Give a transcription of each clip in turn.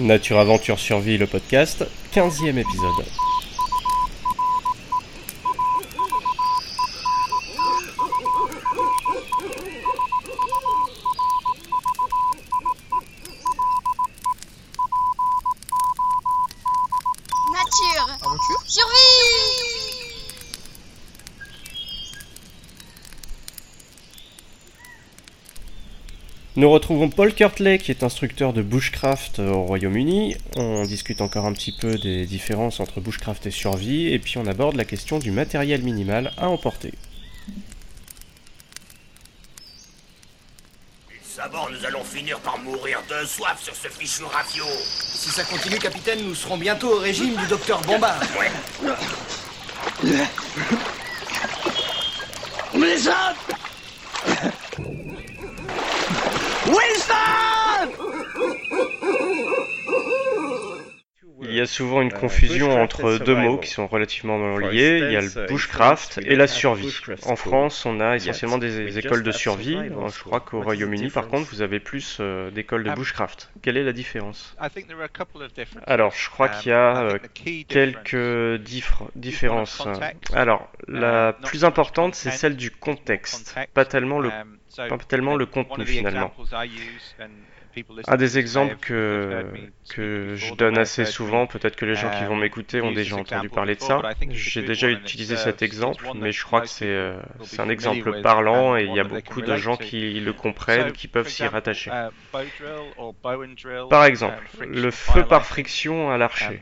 Nature Aventure Survie, le podcast, 15e épisode. Nous retrouvons Paul Kirtley qui est instructeur de bushcraft euh, au Royaume-Uni. On discute encore un petit peu des différences entre bushcraft et survie et puis on aborde la question du matériel minimal à emporter. D'abord, nous allons finir par mourir de soif sur ce fichu rafio. Si ça continue, capitaine, nous serons bientôt au régime du docteur Bombard. Ouais. Wilson Wisdom! Y a souvent une confusion entre deux mots qui sont relativement liés. Il y a le bushcraft et la survie. En France, on a essentiellement des écoles de survie. Je crois qu'au Royaume-Uni, par contre, vous avez plus euh, d'écoles de bushcraft. Quelle est la différence? Alors, je crois qu'il y a euh, quelques différences. Alors, la plus importante, c'est celle du contexte, pas tellement le, pas tellement le contenu finalement. Un des exemples que, que je donne assez souvent, peut-être que les gens qui vont m'écouter ont déjà entendu parler de ça. J'ai déjà utilisé cet exemple, mais je crois que c'est euh, c'est un exemple parlant et il y a beaucoup de gens qui le comprennent, qui peuvent s'y rattacher. Par exemple, le feu par friction à l'archer.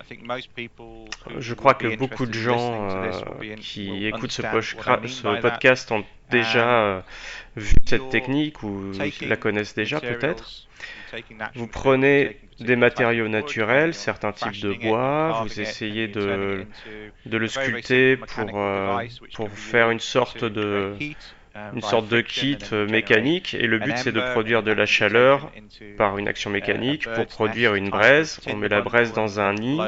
Je crois que beaucoup de gens euh, qui écoutent ce, podcast ont déjà euh, vu cette technique ou la connaissent déjà peut-être. Vous prenez des matériaux naturels, certains types de bois, vous essayez de, de le sculpter pour, euh, pour faire une sorte de, une sorte de kit euh, mécanique et le but c'est de produire de la chaleur par une action mécanique pour produire une braise. On met la braise dans un nid,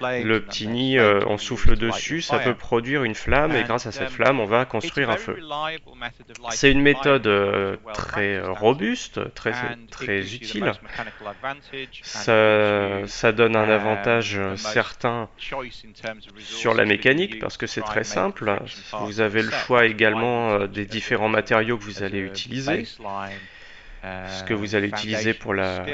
le petit nid euh, on souffle dessus, ça peut produire une flamme et grâce à cette flamme on va construire un feu. C'est une méthode euh, très euh, robuste, très, très utile. Ça, ça donne un avantage euh, certain sur la mécanique parce que c'est très simple. Vous avez le choix également euh, des différents matériaux que vous allez utiliser, ce que vous allez utiliser pour la,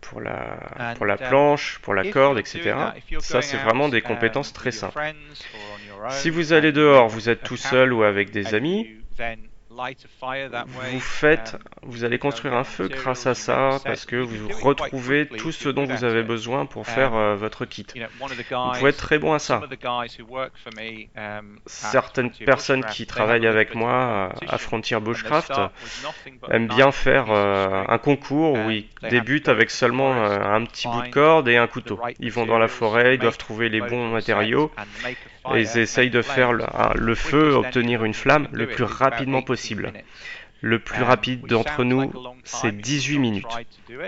pour la, pour la planche, pour la corde, etc. Ça, c'est vraiment des compétences très simples. Si vous allez dehors, vous êtes tout seul ou avec des amis, vous faites, vous allez construire un feu grâce à ça parce que vous retrouvez tout ce dont vous avez besoin pour faire euh, votre kit. Vous pouvez être très bon à ça. Certaines personnes qui travaillent avec moi à Frontier Bushcraft aiment bien faire euh, un concours où ils débutent avec seulement euh, un petit bout de corde et un couteau. Ils vont dans la forêt, ils doivent trouver les bons matériaux et ils essayent de faire le, un- le feu, obtenir une flamme le plus rapidement possible. Le plus rapide d'entre nous, c'est 18 minutes.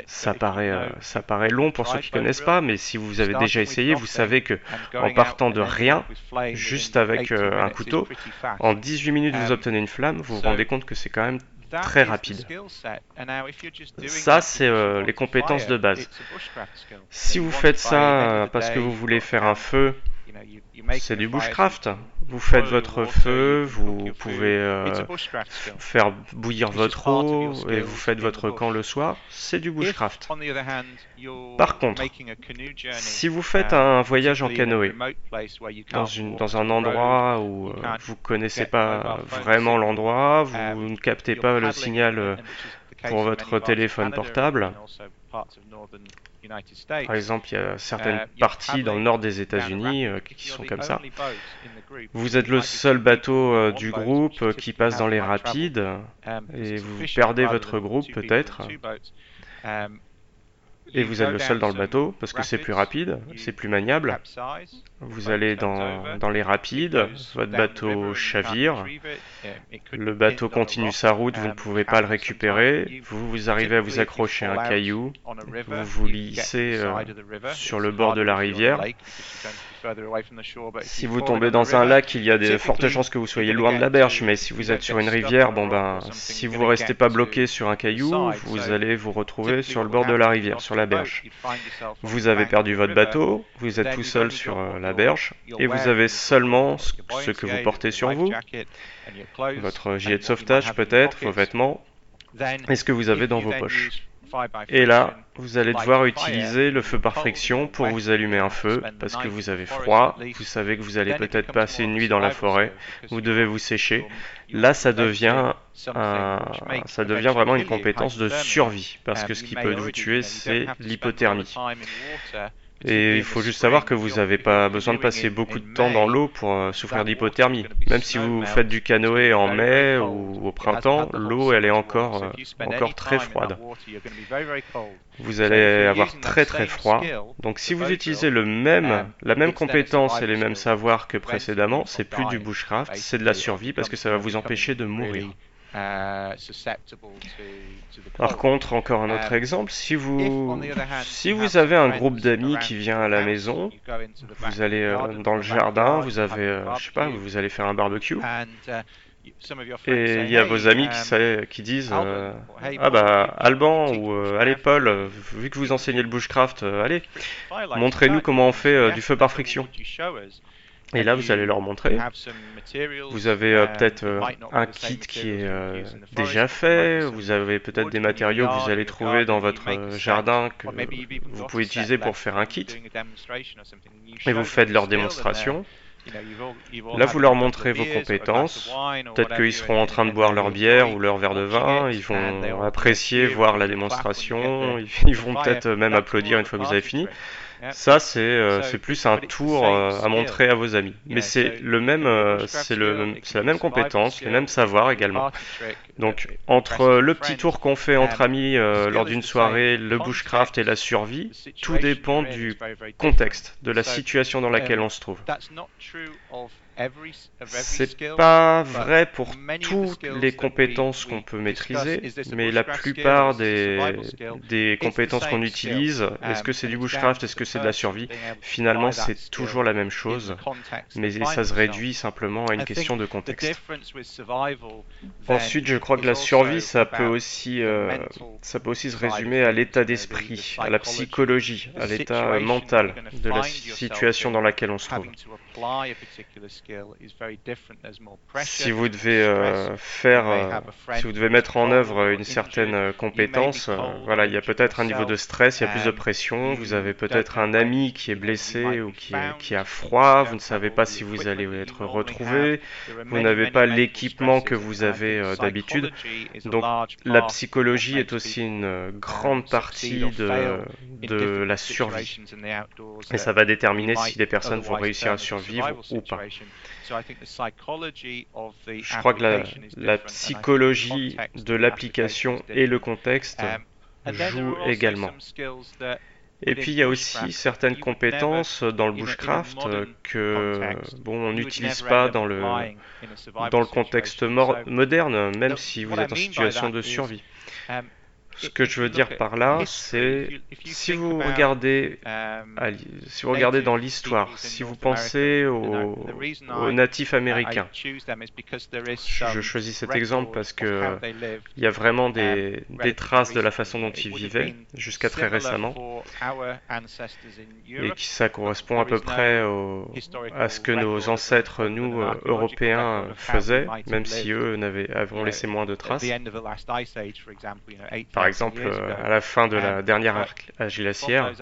Ça paraît, euh, ça paraît long pour ceux qui connaissent pas, mais si vous avez déjà essayé, vous savez que en partant de rien, juste avec euh, un couteau, en 18 minutes vous obtenez une flamme, vous vous rendez compte que c'est quand même très rapide. Ça, c'est euh, les compétences de base. Si vous faites ça parce que vous voulez faire un feu, c'est du bushcraft. Vous faites votre feu, vous pouvez euh, faire bouillir votre eau et vous faites votre camp le soir, c'est du bushcraft. Par contre, Si vous faites un voyage en canoë dans, une, dans un endroit où euh, vous connaissez pas vraiment l'endroit, vous ne captez pas le signal euh, pour votre téléphone portable. Par exemple, il y a certaines parties dans le nord des États-Unis euh, qui sont comme ça. Vous êtes le seul bateau euh, du groupe euh, qui passe dans les rapides et vous perdez votre groupe peut-être et vous êtes le seul dans le bateau parce que c'est plus rapide, c'est plus maniable. Vous allez dans, les rapides, votre bateau chavire, le bateau continue sa route, vous ne pouvez pas le récupérer, vous, vous arrivez à vous accrocher à un caillou, vous vous lissez euh, sur le bord de la rivière Si vous tombez dans un lac, il y a de fortes chances que vous soyez loin de la berge, mais si vous êtes sur une rivière, bon ben, si vous restez pas bloqué sur un caillou, vous allez vous retrouver sur le bord de la rivière, sur la berge. Vous avez perdu votre bateau, vous êtes tout seul sur euh, la berge, et vous avez seulement ce que vous portez sur vous, votre gilet de sauvetage peut-être, vos vêtements, et ce que vous avez dans vos poches? Et là, vous allez devoir utiliser le feu par friction pour vous allumer un feu parce que vous avez froid, vous savez que vous allez peut-être passer une nuit dans la forêt, vous devez vous sécher. Là, ça devient, ça devient vraiment une compétence de survie parce que ce qui peut vous tuer, c'est l'hypothermie. Et il faut juste savoir que vous n'avez pas besoin de passer beaucoup de temps dans l'eau pour euh, souffrir d'hypothermie. Même si vous faites du canoë en mai ou au printemps, l'eau elle est encore, euh, encore très froide. Vous allez avoir très très froid. Donc si vous utilisez le même, la même compétence et les mêmes savoirs que précédemment, c'est plus du bushcraft, c'est de la survie parce que ça va vous empêcher de mourir. Uh, Par contre, encore un autre um, exemple, si vous, si vous avez un groupe d'amis qui vient à la maison, vous allez euh, dans le jardin, vous avez, euh, je sais pas, vous allez faire un barbecue, uh, et il y a vos amis qui, qui disent euh, Ah bah Alban ou allez Paul, vu que vous enseignez le bushcraft, allez, montrez-nous comment on fait du feu par friction. Et là, vous allez leur montrer. Vous avez euh, peut-être euh, un kit qui est euh, déjà fait. Vous avez peut-être des matériaux que vous allez trouver dans votre jardin que vous pouvez utiliser pour faire un kit. Et vous faites leur démonstration. Là, vous leur montrez vos compétences. Peut-être qu'ils seront en train de boire leur bière ou leur verre de vin. Ils vont apprécier voir la démonstration. Ils vont peut-être même applaudir une fois que vous avez fini. Ça, c'est euh, plus un tour euh, à montrer à vos amis. Mais c'est le même, euh, c'est le, la même compétence, les mêmes savoirs également. Donc, entre le petit tour qu'on fait entre amis lors d'une soirée, le bushcraft et la survie, tout dépend du contexte, de la situation dans laquelle on se trouve. C'est pas vrai pour toutes les compétences qu'on peut maîtriser, mais la plupart des, des compétences qu'on utilise, est-ce que c'est du bushcraft, est-ce que c'est de la survie? Finalement, c'est toujours la même chose, mais ça se réduit simplement à une question de contexte. Ensuite, je crois que la survie, ça peut aussi, euh, ça peut aussi se résumer à l'état d'esprit, à la psychologie, à l'état mental de la situation dans laquelle on se trouve. Si vous devez euh, faire, euh, si vous devez mettre en œuvre une certaine euh, compétence, voilà, il y a peut-être un niveau de stress, il y a plus de pression, vous avez peut-être un ami qui est blessé ou qui, qui a froid, vous ne savez pas si vous allez être retrouvé, vous n'avez pas l'équipement que vous avez d'habitude. Donc la psychologie est aussi une grande partie de, de la survie. Et ça va déterminer si les personnes vont réussir à survivre ou pas. Je crois que la, psychologie de l'application et le contexte um, jouent également. Et puis il y a aussi certaines compétences dans le bushcraft que bon on n'utilise pas dans le dans le contexte moderne, même si vous êtes en situation de survie. Ce que je veux dire par là, c'est si vous regardez, si vous regardez dans l'histoire, si vous pensez aux, natifs américains, je choisis cet exemple parce que il y a vraiment des, um, des traces de la façon dont ils vivaient jusqu'à très récemment, et qui ça correspond à peu près à ce que nos ancêtres, nous Européens, faisaient, même si eux n'avaient ont laissé moins de traces. Par exemple, euh, à la fin de la dernière âge glaciaire,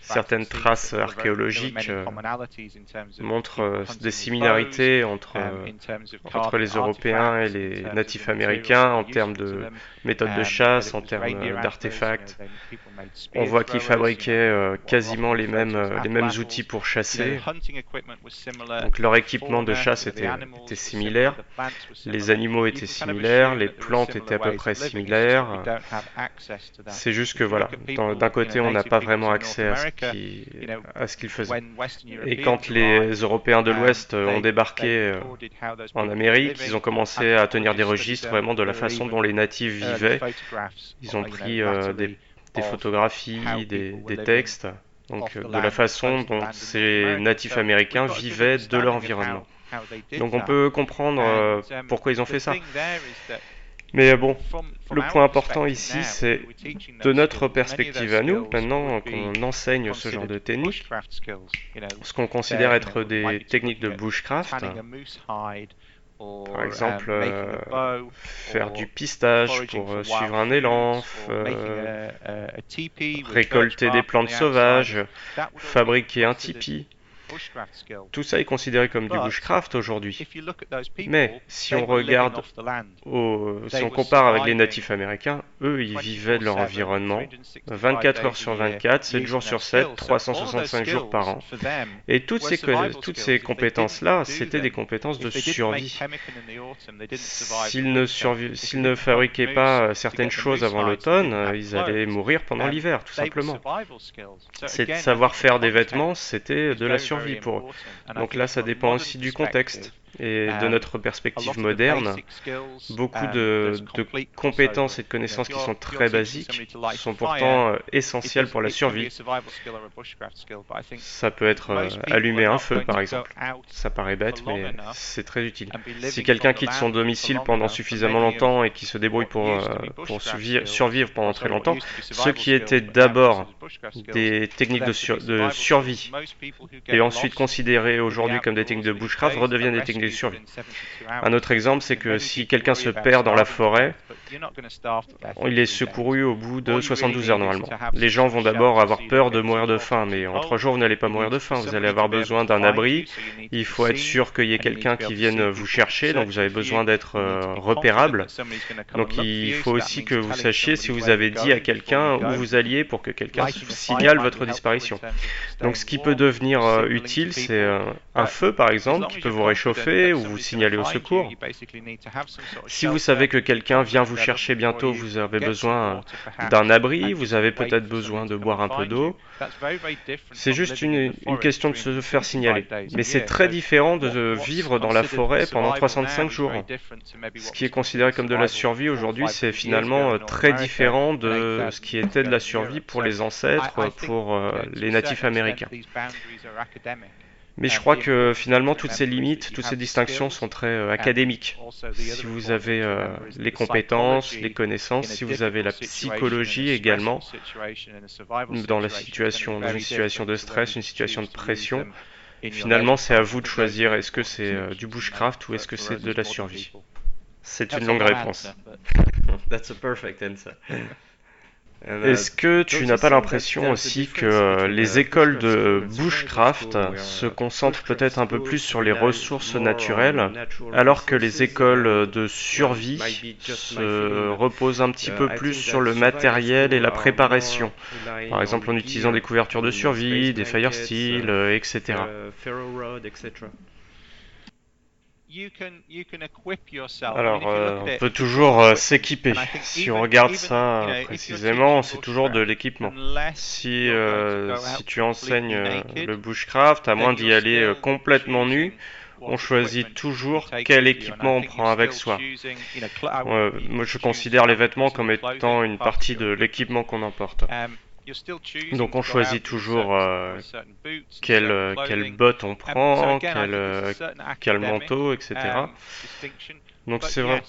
certaines traces archéologiques euh, montrent euh, des similarités entre, entre les Européens et les natifs américains en termes de méthodes de chasse, en termes d'artefacts. On voit qu'ils fabriquaient quasiment les mêmes, les mêmes outils pour chasser. Donc leur équipement de chasse était, était similaire, les animaux étaient similaires, les plantes étaient à peu près similaires. C'est juste que voilà, d'un côté on n'a pas vraiment accès à ce qu'ils faisaient. Et quand les Européens de l'Ouest ont débarqué euh, en Amérique, ils ont commencé à tenir des registres vraiment de la façon dont les natifs vivaient. Ils ont pris euh, des, photographies, des, textes donc de la façon dont ces natifs américains vivaient de leur environnement. Donc on peut comprendre euh, pourquoi ils ont fait ça. Mais bon, le point important ici, c'est de notre perspective à nous, maintenant qu'on enseigne ce genre de techniques, ce qu'on considère être des techniques de bushcraft, par exemple, euh, faire du pistage pour euh, suivre un élan, récolter des plantes sauvages, fabriquer un tipi. Tout ça est considéré comme du bushcraft aujourd'hui. Mais si on regarde, si on compare avec les natifs américains, eux, ils vivaient de leur environnement 24 heures sur 24, 7 jours sur 7, 365 jours par an. Et toutes ces, toutes ces compétences-là, c'était des compétences de survie. S'ils ne, s'ils ne fabriquaient pas certaines choses avant l'automne, ils allaient mourir pendant l'hiver, tout simplement. C'est savoir faire des vêtements, c'était de la survie pour eux. Donc là, ça dépend aussi du contexte et de notre perspective moderne, beaucoup de, compétences et de connaissances qui sont très basiques sont pourtant euh, essentielles pour la survie. Ça peut être euh, allumer un feu, par exemple. Ça paraît bête, mais c'est très utile. Si quelqu'un quitte son domicile pendant suffisamment longtemps et qui se débrouille pour, euh, pour survivre pendant très longtemps, ce qui était d'abord des techniques de, de survie et ensuite considérées aujourd'hui comme des techniques de bushcraft redeviennent des techniques survie. Un autre exemple, c'est que si quelqu'un se perd dans la forêt, il est secouru au bout de 72 heures normalement. Les gens vont d'abord avoir peur de mourir de faim, mais en trois jours, vous n'allez pas mourir de faim. Vous allez avoir besoin d'un abri. Il faut être sûr qu'il y ait quelqu'un qui vienne vous chercher, donc vous avez besoin d'être euh, repérable. Donc il faut aussi que vous sachiez si vous avez dit à quelqu'un où vous alliez pour que quelqu'un signale votre disparition. Donc ce qui peut devenir euh, utile, c'est euh, un feu par exemple qui peut vous réchauffer ou vous signaler au secours. Si vous savez que quelqu'un vient vous chercher bientôt, vous avez besoin d'un abri, vous avez peut-être besoin de boire un peu d'eau. C'est juste une, question de se faire signaler. Mais c'est très différent de vivre dans la forêt pendant 365 jours. Ce qui est considéré comme de la survie aujourd'hui, c'est finalement euh, très différent de ce qui était de la survie pour les ancêtres, pour euh, les natifs américains. Mais je crois que finalement, toutes ces limites, toutes ces distinctions sont très euh, académiques. Si vous avez euh, les compétences, les connaissances, si vous avez la psychologie également, dans la situation, dans une situation de stress, une situation de pression, finalement, c'est à vous de choisir est-ce que c'est euh, du bushcraft ou est-ce que c'est de la survie. C'est une longue réponse. That's a perfect answer. Est-ce que tu n'as pas l'impression aussi que les écoles de bushcraft se concentrent peut-être un peu plus sur les ressources naturelles, alors que les écoles de survie se reposent un petit peu plus sur le matériel et la préparation, par exemple en utilisant des couvertures de survie, des fire steel, etc. Alors, euh, on peut toujours euh, s'équiper. Si on regarde ça précisément, c'est toujours de l'équipement. Si, euh, si tu enseignes le bushcraft, à moins d'y aller complètement nu, on choisit toujours quel équipement on prend avec soi. moi, je considère les vêtements comme étant une partie de l'équipement qu'on emporte. Um, donc on choisit toujours euh, quelle, euh, quelle botte on prend, quel, euh, quel manteau, etc. Um, Donc c'est vrai,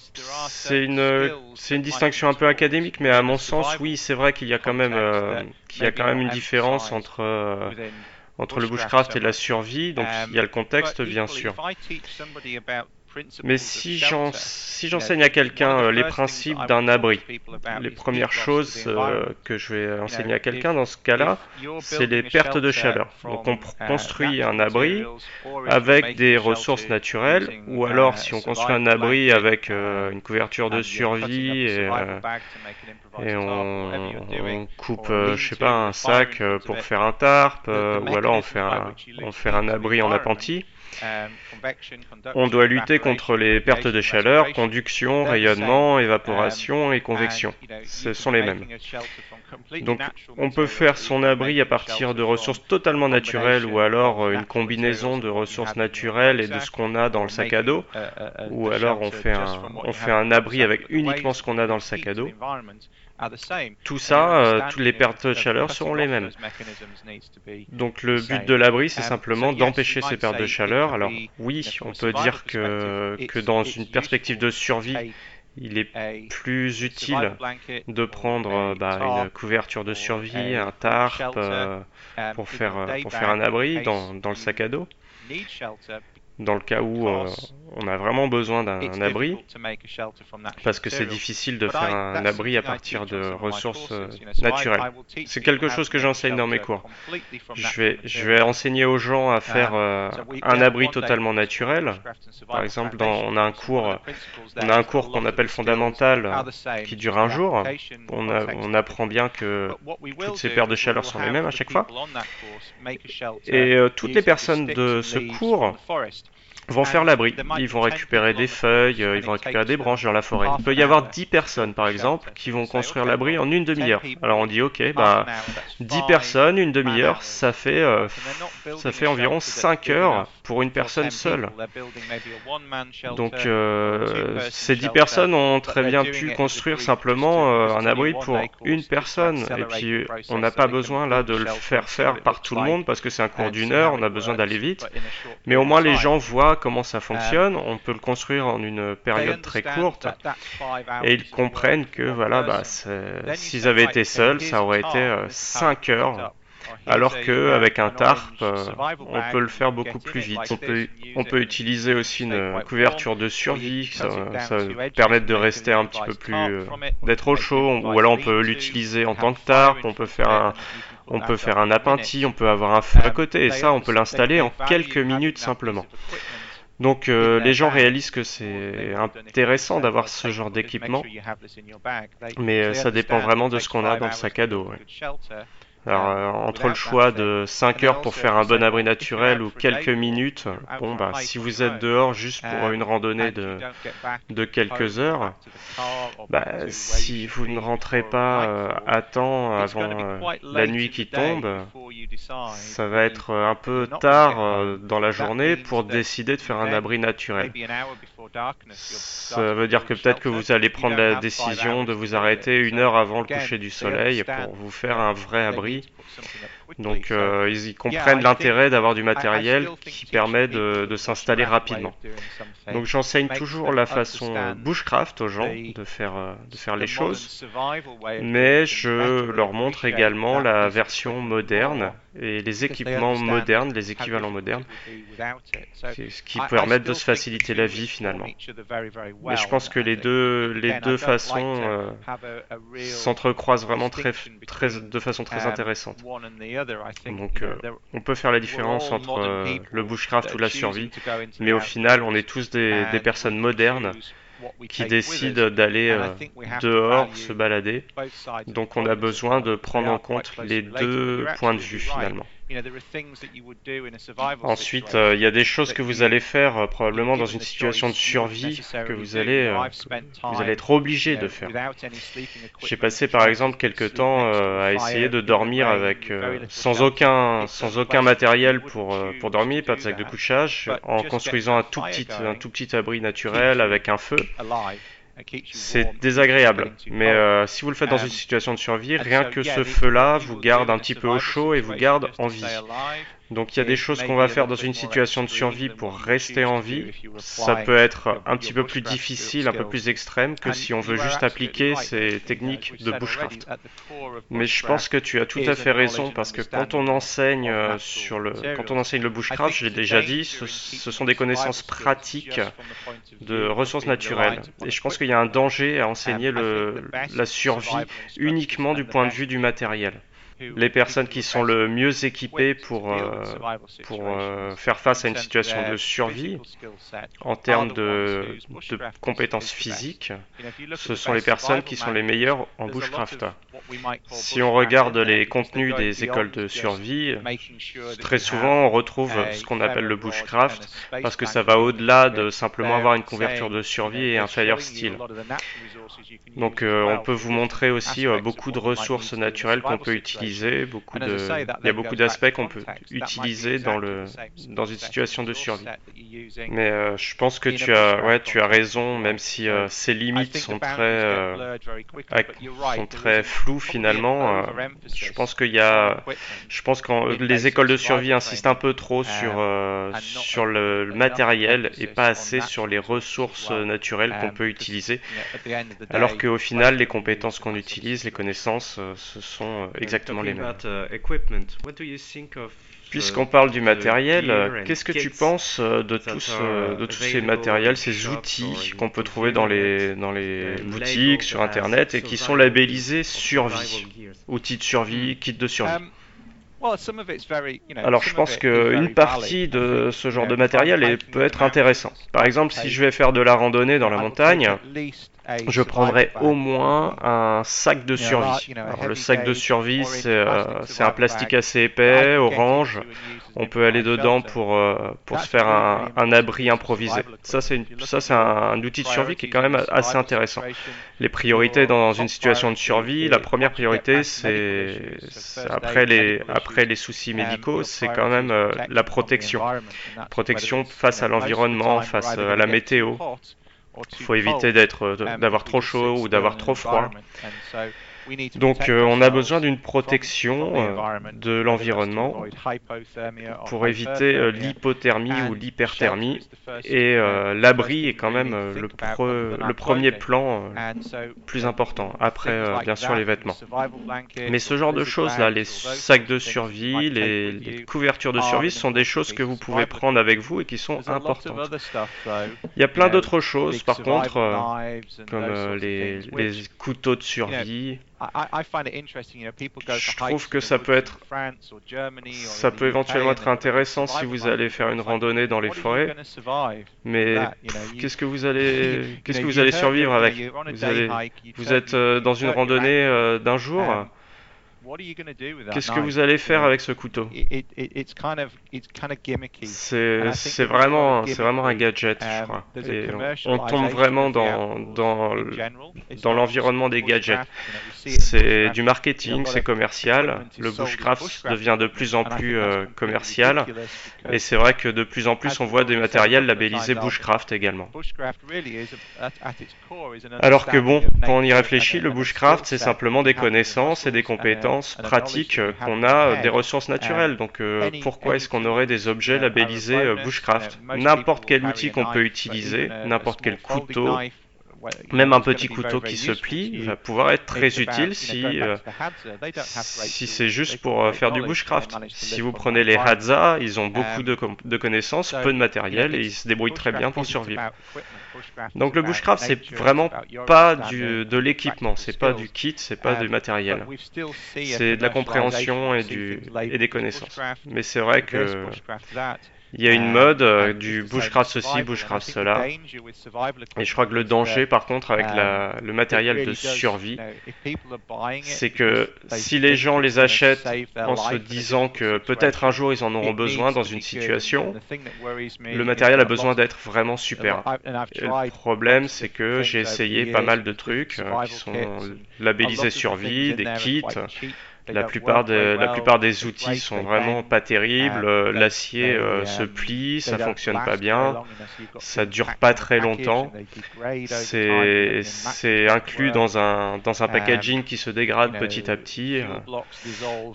c'est une, c'est une distinction un peu académique, mais à mon sens, oui, c'est vrai qu'il y a quand même, qu'il y a quand même une différence entre entre le bushcraft et la survie. Donc il y a le um, contexte, bien sûr. Mais si j'enseigne à quelqu'un euh, les principes d'un abri, les premières choses euh, que je vais enseigner à quelqu'un dans ce cas-là, c'est les pertes de chaleur. Donc on uh, construit un abri avec des ressources naturelles, ou alors si on construit un abri avec euh, une couverture de survie et, on, coupe, je sais pas, un sac pour faire un tarp, ou alors on fait un, on fait un abri en appentis. On doit lutter contre les pertes de chaleur, conduction, rayonnement, évaporation et convection. Ce sont les mêmes. Donc on peut faire son abri à partir de ressources totalement naturelles ou alors une combinaison de ressources naturelles et de ce qu'on a dans le sac à dos, ou alors on fait un, on fait un abri avec uniquement ce qu'on a dans le sac à dos. Tout ça, euh, toutes les pertes de chaleur seront les mêmes. Donc le but de l'abri, c'est simplement d'empêcher ces pertes de chaleur. Alors oui, on peut dire que, que dans une perspective de survie, il est plus utile de prendre bah, une couverture de survie, un tarp, euh, pour, faire, pour faire un abri dans, dans le sac à dos dans le cas où euh, on a vraiment besoin d'un abri, parce que c'est difficile de faire un abri à partir de ressources euh, naturelles. C'est quelque chose que j'enseigne dans mes cours. Je vais, je vais enseigner aux gens à faire euh, un abri totalement naturel. Par exemple, dans, on a un cours, on a un cours qu'on appelle fondamental qui dure un jour. On, on apprend bien que toutes ces paires de chaleur sont les mêmes à chaque fois. Et toutes les personnes de ce cours vont faire l'abri. Ils vont récupérer des feuilles, euh, ils vont récupérer des branches dans la forêt. Il peut y avoir 10 personnes, par exemple, qui vont construire l'abri en une demi-heure. Alors on dit, ok, bah, 10 personnes, une demi-heure, ça fait, euh, ça fait environ 5 heures pour une personne seule. Donc euh, ces 10 personnes ont très bien pu construire simplement un abri pour une personne. Et puis on n'a pas besoin là de le faire faire par tout le monde parce que c'est un cours d'une heure, on a besoin d'aller vite. Mais au moins les gens voient comment ça fonctionne, on peut le construire en une période très courte, et ils comprennent que voilà, bah, s'ils avaient été seuls, ça aurait été 5 euh, heures alors qu'avec un tarp, euh, on peut le faire beaucoup plus vite. On peut, on peut utiliser aussi une couverture de survie, ça, ça permet de rester un petit peu plus, euh, d'être au chaud, ou alors on peut l'utiliser en tant que tarp, on peut faire un, on peut faire un appentis, on peut avoir un feu à côté, et ça, on peut l'installer en quelques minutes simplement. Donc euh, les gens réalisent que c'est intéressant d'avoir ce genre d'équipement, mais euh, ça dépend vraiment de ce qu'on a dans le sac à dos. Alors, euh, entre le choix de 5 heures pour faire un bon abri naturel ou quelques minutes, bon, bah, si vous êtes dehors juste pour une randonnée de, de quelques heures, bah, si vous ne rentrez pas euh, à temps avant euh, la nuit qui tombe, ça va être un peu tard dans la journée pour décider de faire un abri naturel. Ça veut dire que peut-être que vous allez prendre la décision de vous arrêter une heure avant le coucher du soleil pour vous faire un vrai abri we, donc euh, ils, comprennent l'intérêt d'avoir du matériel qui permet de, s'installer rapidement. Donc j'enseigne toujours la façon bushcraft aux gens de faire, euh, de faire les choses, mais je leur montre également la version moderne et les équipements modernes, les équivalents modernes, ce qui permettent de se faciliter la vie finalement. Mais je pense que les deux, les deux façons euh, s'entrecroisent vraiment très, très, de façon très intéressante. Donc euh, on peut faire la différence entre euh, le bushcraft ou la survie, mais au final on est tous des, des personnes modernes qui décident d'aller euh, dehors se balader. Donc on a besoin de prendre en compte les deux points de vue finalement. Ensuite, euh, il y a des choses que vous allez faire euh, probablement dans une situation de survie que vous allez, euh, vous allez être obligé de faire. J'ai passé par exemple quelques temps à essayer de dormir avec sans aucun sans aucun matériel pour pour dormir, pas de sac de couchage, en construisant un tout petit un tout petit abri naturel avec un feu. C'est désagréable, mais euh, si vous le faites dans une situation de survie, rien que ce feu-là vous garde un petit peu au chaud et vous garde en vie. Donc il y a des choses qu'on va faire dans une situation de survie pour rester en vie. Ça peut être un petit peu plus difficile, un peu plus extrême que si on veut juste appliquer ces techniques de bushcraft. Mais je pense que tu as tout à fait raison parce que quand on enseigne euh, sur le, quand on enseigne le bushcraft, je l'ai déjà dit, ce, ce, sont des connaissances pratiques de ressources naturelles. Et je pense qu'il y a un danger à enseigner le, la survie uniquement du point de vue du matériel les personnes qui sont le mieux équipées pour, euh, euh, faire face à une situation de survie en termes de, de compétences physiques, ce sont les personnes qui sont les meilleures en bushcraft. Si on regarde les contenus des écoles de survie, très souvent on retrouve ce qu'on appelle le bushcraft parce que ça va au-delà de simplement avoir une couverture de survie et un fire steel. Donc euh, on peut vous montrer aussi euh, beaucoup de ressources naturelles qu'on peut utiliser, beaucoup de... il y a beaucoup d'aspects qu'on peut utiliser dans, le... dans une situation de survie. Mais euh, je pense que tu as, ouais, tu as raison, même si ces limites sont très, sont très floues finalement. je pense qu'il y a, je pense que les écoles de survie insistent un peu trop sur, sur le matériel et pas assez sur les ressources naturelles qu'on peut utiliser. Alors qu'au final, les compétences qu'on utilise, les connaissances, euh, ce sont euh, exactement les mêmes. Puisqu'on parle du matériel, euh, qu'est-ce que tu penses de tous, de tous ces matériels, ces outils qu'on peut trouver dans les, dans les boutiques, sur Internet, et qui sont labellisés survie Outils de survie, kit de survie. Um, alors je pense qu'une partie de ce genre de matériel peut être intéressant. Par exemple, si je vais faire de la randonnée dans la montagne, je prendrai au moins un sac de survie. Alors, le sac de survie, c'est euh, un plastique assez épais, orange. On peut aller dedans pour, euh, pour se faire un, un abri improvisé. Ça, c'est un, un outil de survie qui est quand même assez intéressant. Les priorités dans une situation de survie, la première priorité, c'est après les, après les soucis médicaux, c'est quand même euh, la protection. Protection face à l'environnement, face à la météo. Il faut éviter d'être, d'avoir trop chaud ou d'avoir trop froid. Donc euh, on a besoin d'une protection euh, de l'environnement pour éviter euh, l'hypothermie ou l'hyperthermie. Et l'abri est quand même le, le, premier plan plus important, après bien sûr les vêtements. Mais ce genre de choses là, les sacs de survie, les, les couvertures de survie, sont des choses que vous pouvez prendre avec vous et qui sont importantes. Il y a plein d'autres choses par contre, comme les, les couteaux de survie. Je trouve que ça peut être, ça peut éventuellement être intéressant si vous allez faire une randonnée dans les forêts? Mais qu'est-ce que vous allez, qu'est-ce que vous allez survivre avec? Vous allez, vous êtes euh, dans une randonnée euh, d'un jour? Qu'est-ce que vous allez faire avec ce couteau? C'est vraiment, vraiment un gadget, je crois. on, tombe vraiment dans, dans, dans l'environnement des gadgets. C'est du marketing, c'est commercial. Le bushcraft devient de plus en plus euh, commercial. Et c'est vrai que de plus en plus, on voit des matériels labellisés bushcraft également. Alors que bon, quand on y réfléchit, le bushcraft, c'est simplement des connaissances et des compétences pratique qu'on a des ressources naturelles. Donc euh, pourquoi est-ce qu'on aurait des objets labellisés euh, bushcraft? N'importe quel outil qu'on peut utiliser, n'importe quel couteau, même un petit couteau qui se plie va pouvoir être très utile si, euh, si c'est juste pour faire du bushcraft. Si vous prenez les Hadza, ils ont beaucoup de, de connaissances, peu de matériel et ils se débrouillent très bien pour survivre. Donc le bushcraft, c'est vraiment pas du, de l'équipement, c'est pas du kit, c'est pas du matériel. C'est de la compréhension et, du, et des connaissances. Mais c'est vrai que il y a une euh, mode euh, du bushcraft ceci, bushcraft cela. Et je crois que le danger, par contre, avec la, le matériel de survie, c'est que si les gens les achètent en se disant que peut-être un jour ils en auront besoin dans une situation, le matériel a besoin d'être vraiment super. Et le problème, c'est que j'ai essayé pas mal de trucs euh, qui sont labellisés survie, des kits. La plupart, de, la plupart des outils sont vraiment pas terribles. L'acier euh, se plie, ça fonctionne pas bien, ça dure pas très longtemps. C'est inclus dans un, dans un packaging qui se dégrade petit à petit.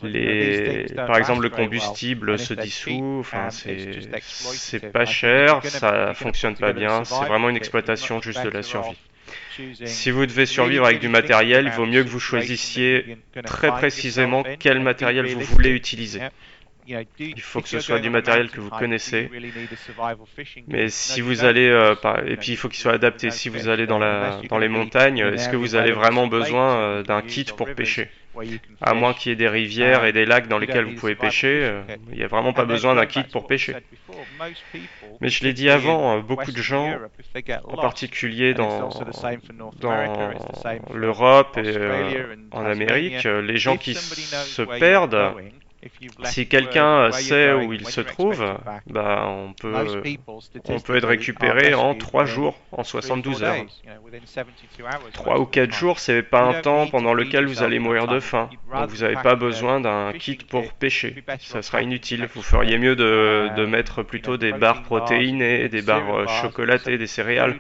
Les, par exemple, le combustible se dissout. Enfin, c'est pas cher, ça fonctionne pas bien. C'est vraiment une exploitation juste de la survie. Si vous devez survivre avec du matériel, il vaut mieux que vous choisissiez très précisément quel matériel vous voulez utiliser. Il faut que ce soit du matériel que vous connaissez. Mais si vous allez, euh, et puis il faut qu'il soit adapté. Si vous allez dans, la, dans les montagnes, est-ce que vous avez vraiment besoin euh, d'un kit pour pêcher? À moins qu'il y ait des rivières et des lacs dans lesquels vous pouvez pêcher, euh, il n'y a vraiment pas besoin d'un kit pour pêcher. Mais je l'ai dit avant, beaucoup de gens, en particulier dans, dans l'Europe et en Amérique, les gens qui se perdent si quelqu'un sait où il se trouve, bah, on, peut, on peut être récupéré en 3 jours, en 72 heures. 3 ou 4 jours, c'est pas un temps pendant lequel vous allez mourir de faim. Donc vous n'avez pas besoin d'un kit pour pêcher. Ça sera inutile. Vous feriez mieux de, de mettre plutôt des barres protéinées, des barres chocolatées, des céréales,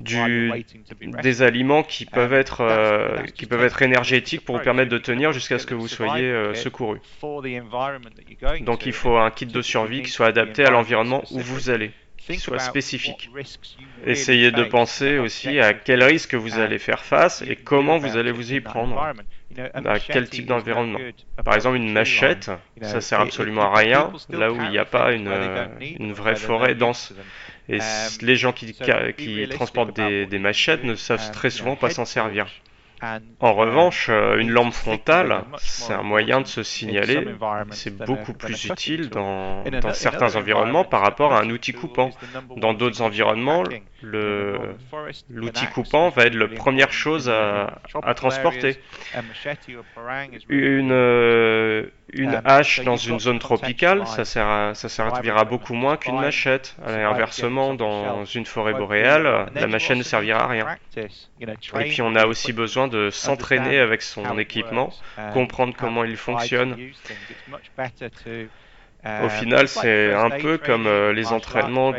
du, des aliments qui peuvent être, euh, qui peuvent être énergétiques pour vous permettre de tenir jusqu'à ce que vous soyez euh, secouru. Donc il faut un kit de survie qui soit adapté à l'environnement où vous allez, qui soit spécifique. Essayez de penser aussi à quels risques vous allez faire face et comment vous allez vous y prendre. À quel type d'environnement Par exemple, une machette, ça sert absolument à rien là où il n'y a pas une, une vraie forêt dense. Et les gens qui, qui transportent des, des machettes ne savent très souvent pas s'en servir. En revanche, euh, une lampe frontale, c'est un moyen de se signaler. C'est beaucoup plus utile dans, dans, certains environnements par rapport à un outil coupant. Dans d'autres environnements, l'outil coupant va être la première chose à, à transporter. Une, euh, une um, hache dans une zone tropicale, ça, sert ça servira beaucoup moins qu'une machette. inversement, dans une forêt boréale, la machette ne servira à rien. Et puis on a aussi besoin de s'entraîner avec son équipement, comprendre comment il fonctionne. Au final, c'est un peu comme euh, les entraînements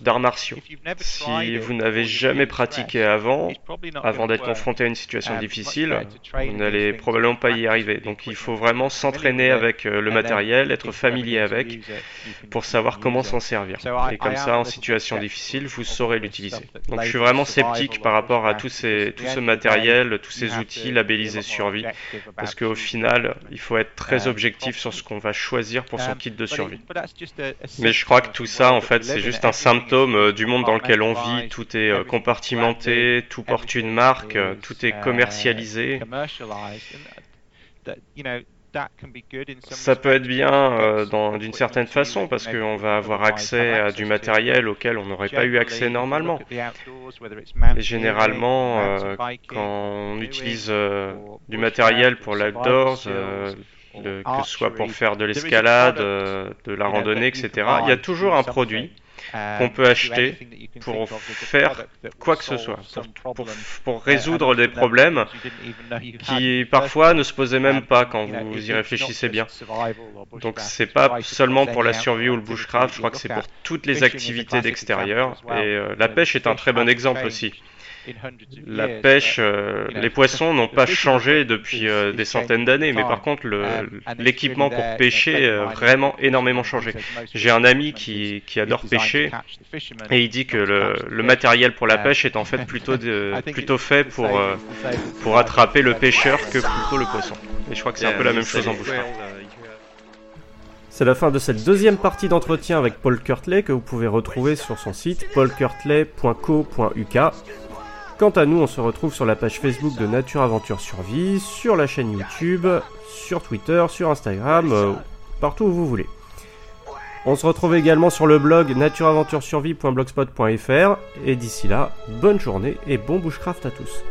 d'arts martiaux. Si vous n'avez jamais pratiqué avant, avant d'être confronté à une situation difficile, vous n'allez probablement pas y arriver. Donc il faut vraiment s'entraîner avec euh, le matériel, être familier avec, pour savoir comment s'en servir. Et comme ça, en situation difficile, vous saurez l'utiliser. Donc je suis vraiment sceptique par rapport à tout, ces, tout ce matériel, tous ces outils labellisés survie, parce qu'au final, il faut être très objectif sur ce qu'on va choisir pour son kit de survie. Mais je crois que tout ça, en fait, c'est juste un symptôme euh, du monde dans lequel on vit. Tout est euh, compartimenté, tout porte une marque, euh, tout est commercialisé. Ça peut être bien d'une certaine façon parce qu'on va avoir accès à du matériel auquel on n'aurait pas eu accès normalement. Et généralement, quand on utilise du matériel pour l'outdoors, que ce soit pour faire de l'escalade, euh, de la randonnée, etc. Il y a toujours un produit qu'on peut acheter pour faire quoi que ce soit, pour, résoudre des problèmes qui parfois ne se posaient même pas quand vous y réfléchissez bien. Donc c'est pas seulement pour la survie ou le bushcraft, je crois que c'est pour toutes les activités d'extérieur. Et euh, la pêche est un très bon exemple aussi. La pêche, euh, les poissons n'ont pas changé depuis euh, des centaines d'années, mais par contre l'équipement pour pêcher a vraiment énormément changé. J'ai un ami qui, qui, adore pêcher et il dit que le, le, matériel pour la pêche est en fait plutôt, de, plutôt fait pour, euh, pour attraper le pêcheur que plutôt le poisson. Et je crois que c'est un peu la même chose en bouche. C'est la fin de cette deuxième partie d'entretien avec Paul Kurtley que vous pouvez retrouver sur son site paulkurtley.co.uk Quant à nous, on se retrouve sur la page Facebook de Nature Aventure Survie, sur la chaîne YouTube, sur Twitter, sur Instagram, euh, partout où vous voulez. On se retrouve également sur le blog natureaventuresurvie.blogspot.fr et d'ici là, bonne journée et bon bushcraft à tous.